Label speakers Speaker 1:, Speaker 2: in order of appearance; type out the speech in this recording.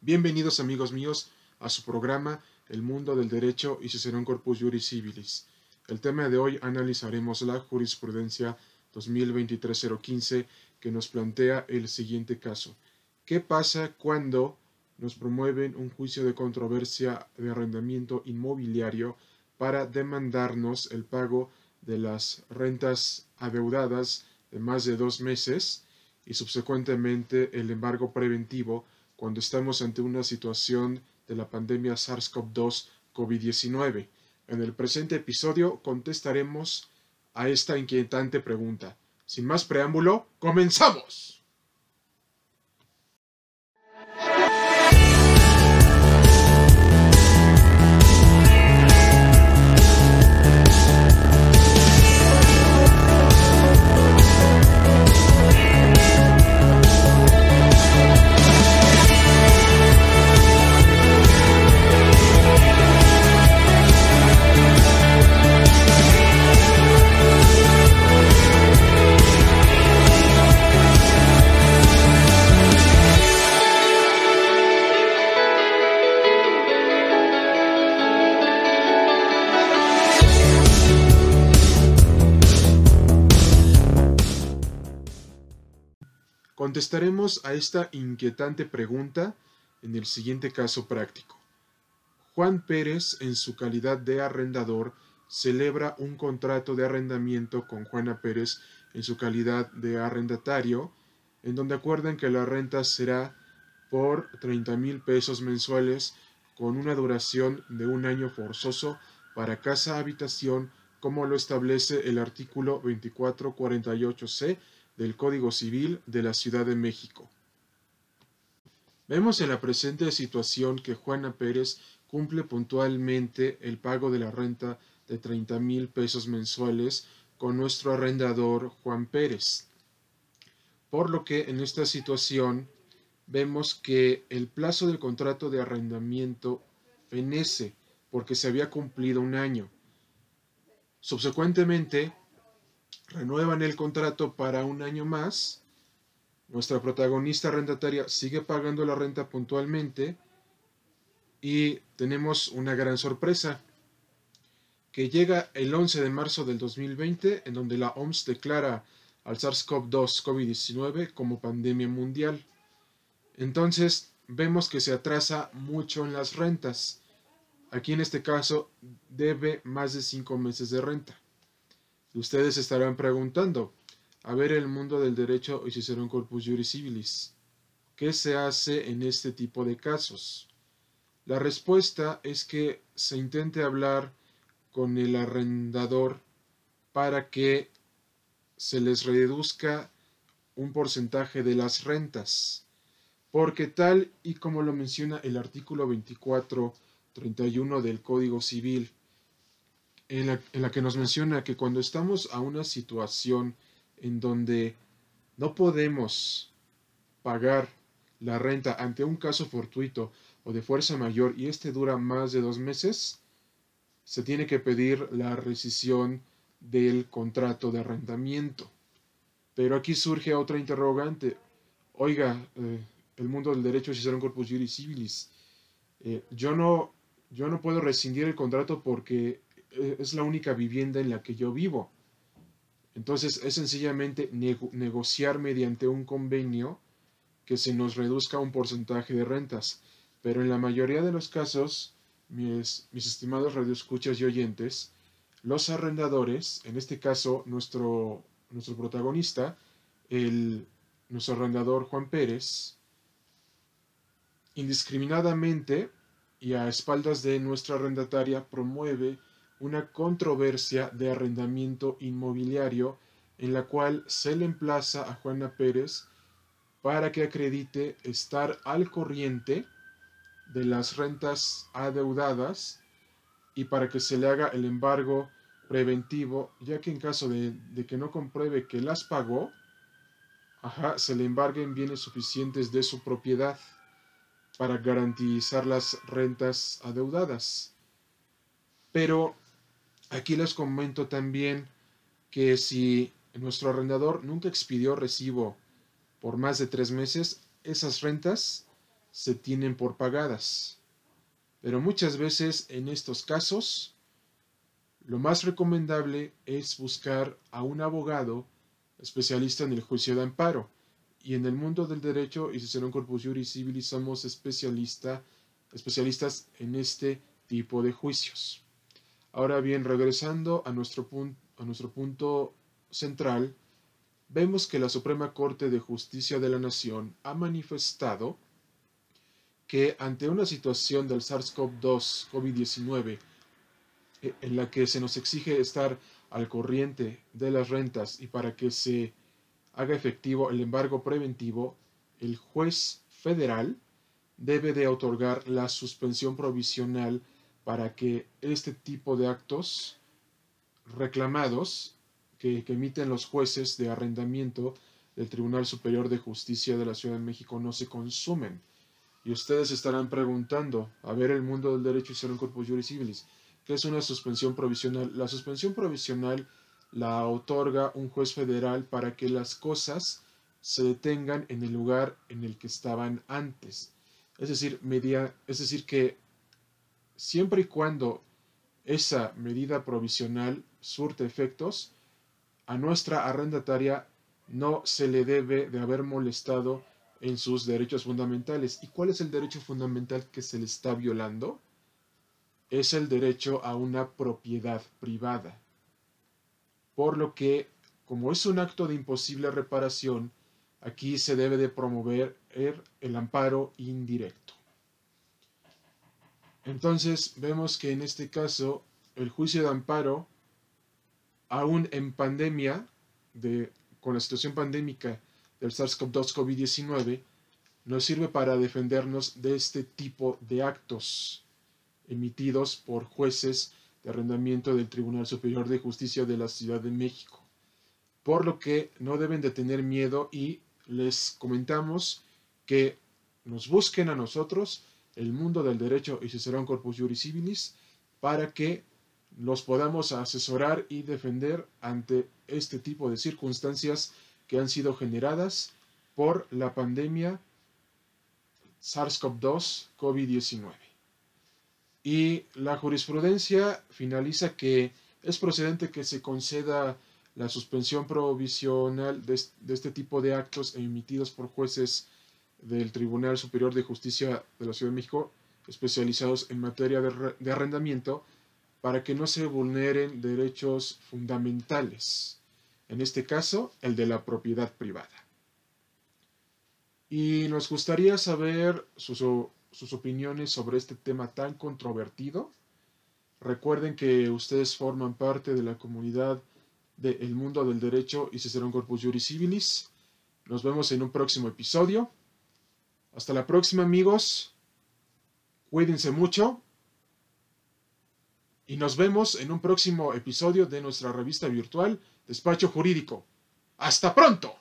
Speaker 1: Bienvenidos amigos míos a su programa El mundo del derecho y Cicerón Corpus Juris Civilis. El tema de hoy analizaremos la jurisprudencia 2023-015 que nos plantea el siguiente caso. ¿Qué pasa cuando nos promueven un juicio de controversia de arrendamiento inmobiliario para demandarnos el pago de las rentas adeudadas de más de dos meses y subsecuentemente el embargo preventivo cuando estamos ante una situación de la pandemia SARS-CoV-2 COVID-19. En el presente episodio contestaremos a esta inquietante pregunta. Sin más preámbulo, comenzamos. Contestaremos a esta inquietante pregunta en el siguiente caso práctico. Juan Pérez, en su calidad de arrendador, celebra un contrato de arrendamiento con Juana Pérez en su calidad de arrendatario, en donde acuerdan que la renta será por 30 mil pesos mensuales con una duración de un año forzoso para casa-habitación, como lo establece el artículo 2448C del Código Civil de la Ciudad de México. Vemos en la presente situación que Juana Pérez cumple puntualmente el pago de la renta de 30 mil pesos mensuales con nuestro arrendador Juan Pérez. Por lo que en esta situación vemos que el plazo del contrato de arrendamiento fenece porque se había cumplido un año. Subsecuentemente, renuevan el contrato para un año más. Nuestra protagonista arrendataria sigue pagando la renta puntualmente y tenemos una gran sorpresa que llega el 11 de marzo del 2020 en donde la OMS declara al SARS-CoV-2 COVID-19 como pandemia mundial. Entonces vemos que se atrasa mucho en las rentas. Aquí en este caso debe más de cinco meses de renta. Ustedes estarán preguntando, a ver el mundo del derecho y un corpus juris civilis, ¿qué se hace en este tipo de casos? La respuesta es que se intente hablar con el arrendador para que se les reduzca un porcentaje de las rentas, porque tal y como lo menciona el artículo 2431 del Código Civil, en la, que nos menciona que cuando estamos a una situación en donde no podemos pagar la renta ante un caso fortuito o de fuerza mayor y este dura más de dos meses, se tiene que pedir la rescisión del contrato de arrendamiento. Pero aquí surge otra interrogante. Oiga, eh, el mundo del derecho es un corpus juris civilis. Eh, yo, no, yo no puedo rescindir el contrato porque es la única vivienda en la que yo vivo. Entonces es sencillamente negociar mediante un convenio que se nos reduzca un porcentaje de rentas. Pero en la mayoría de los casos, mis, mis estimados radioescuchas y oyentes, los arrendadores, en este caso nuestro, nuestro protagonista, el, nuestro arrendador Juan Pérez, indiscriminadamente y a espaldas de nuestra arrendataria promueve una controversia de arrendamiento inmobiliario en la cual se le emplaza a Juana Pérez para que acredite estar al corriente de las rentas adeudadas y para que se le haga el embargo preventivo, ya que en caso de, que no compruebe que las pagó, se le embarguen bienes suficientes de su propiedad para garantizar las rentas adeudadas. Pero Aquí les comento también que si nuestro arrendador nunca expidió recibo por más de tres meses, esas rentas se tienen por pagadas. Pero muchas veces en estos casos, lo más recomendable es buscar a un abogado especialista en el juicio de amparo. Y en el mundo del derecho y un Corpus Juris Civilis especialista, especialistas en este tipo de juicios. Ahora bien, regresando a nuestro, a nuestro punto central, vemos que la Suprema Corte de Justicia de la Nación ha manifestado que ante una situación del SARS-CoV-2 COVID-19 eh, en la que se nos exige estar al corriente de las rentas y para que se haga efectivo el embargo preventivo, el juez federal debe de otorgar la suspensión provisional para que este tipo de actos reclamados que, emiten los jueces de arrendamiento del Tribunal Superior de Justicia de la Ciudad de México no se consumen. Y ustedes estarán preguntando, a ver el mundo del derecho y un corpus juris civilis, ¿qué es una suspensión provisional? La suspensión provisional la otorga un juez federal para que las cosas se detengan en el lugar en el que estaban antes. Es decir, media, es decir que siempre y cuando esa medida provisional surte efectos, a nuestra arrendataria no se le debe de haber molestado en sus derechos fundamentales. ¿Y cuál es el derecho fundamental que se le está violando? Es el derecho a una propiedad privada. Por lo que, como es un acto de imposible reparación, aquí se debe de promover el, amparo indirecto. Entonces vemos que en este caso el juicio de amparo aún en pandemia, de, con la situación pandémica del SARS-CoV-2 COVID-19, nos sirve para defendernos de este tipo de actos emitidos por jueces de arrendamiento del Tribunal Superior de Justicia de la Ciudad de México. Por lo que no deben de tener miedo y les comentamos que nos busquen a nosotros, el mundo del derecho y Cicerón Corpus Juris Civilis, para que los podamos asesorar y defender ante este tipo de circunstancias que han sido generadas por la pandemia SARS-CoV-2 COVID-19. Y la jurisprudencia finaliza que es procedente que se conceda la suspensión provisional de, este tipo de actos emitidos por jueces del Tribunal Superior de Justicia de la Ciudad de México especializados en materia de arrendamiento para que no se vulneren derechos fundamentales, en este caso el de la propiedad privada. Y nos gustaría saber sus, opiniones sobre este tema tan controvertido. Recuerden que ustedes forman parte de la comunidad del mundo del derecho y Cicerón Corpus Juris Civilis. Nos vemos en un próximo episodio. Hasta la próxima amigos. Cuídense mucho y nos vemos en un próximo episodio de nuestra revista virtual Despacho Jurídico. ¡Hasta pronto!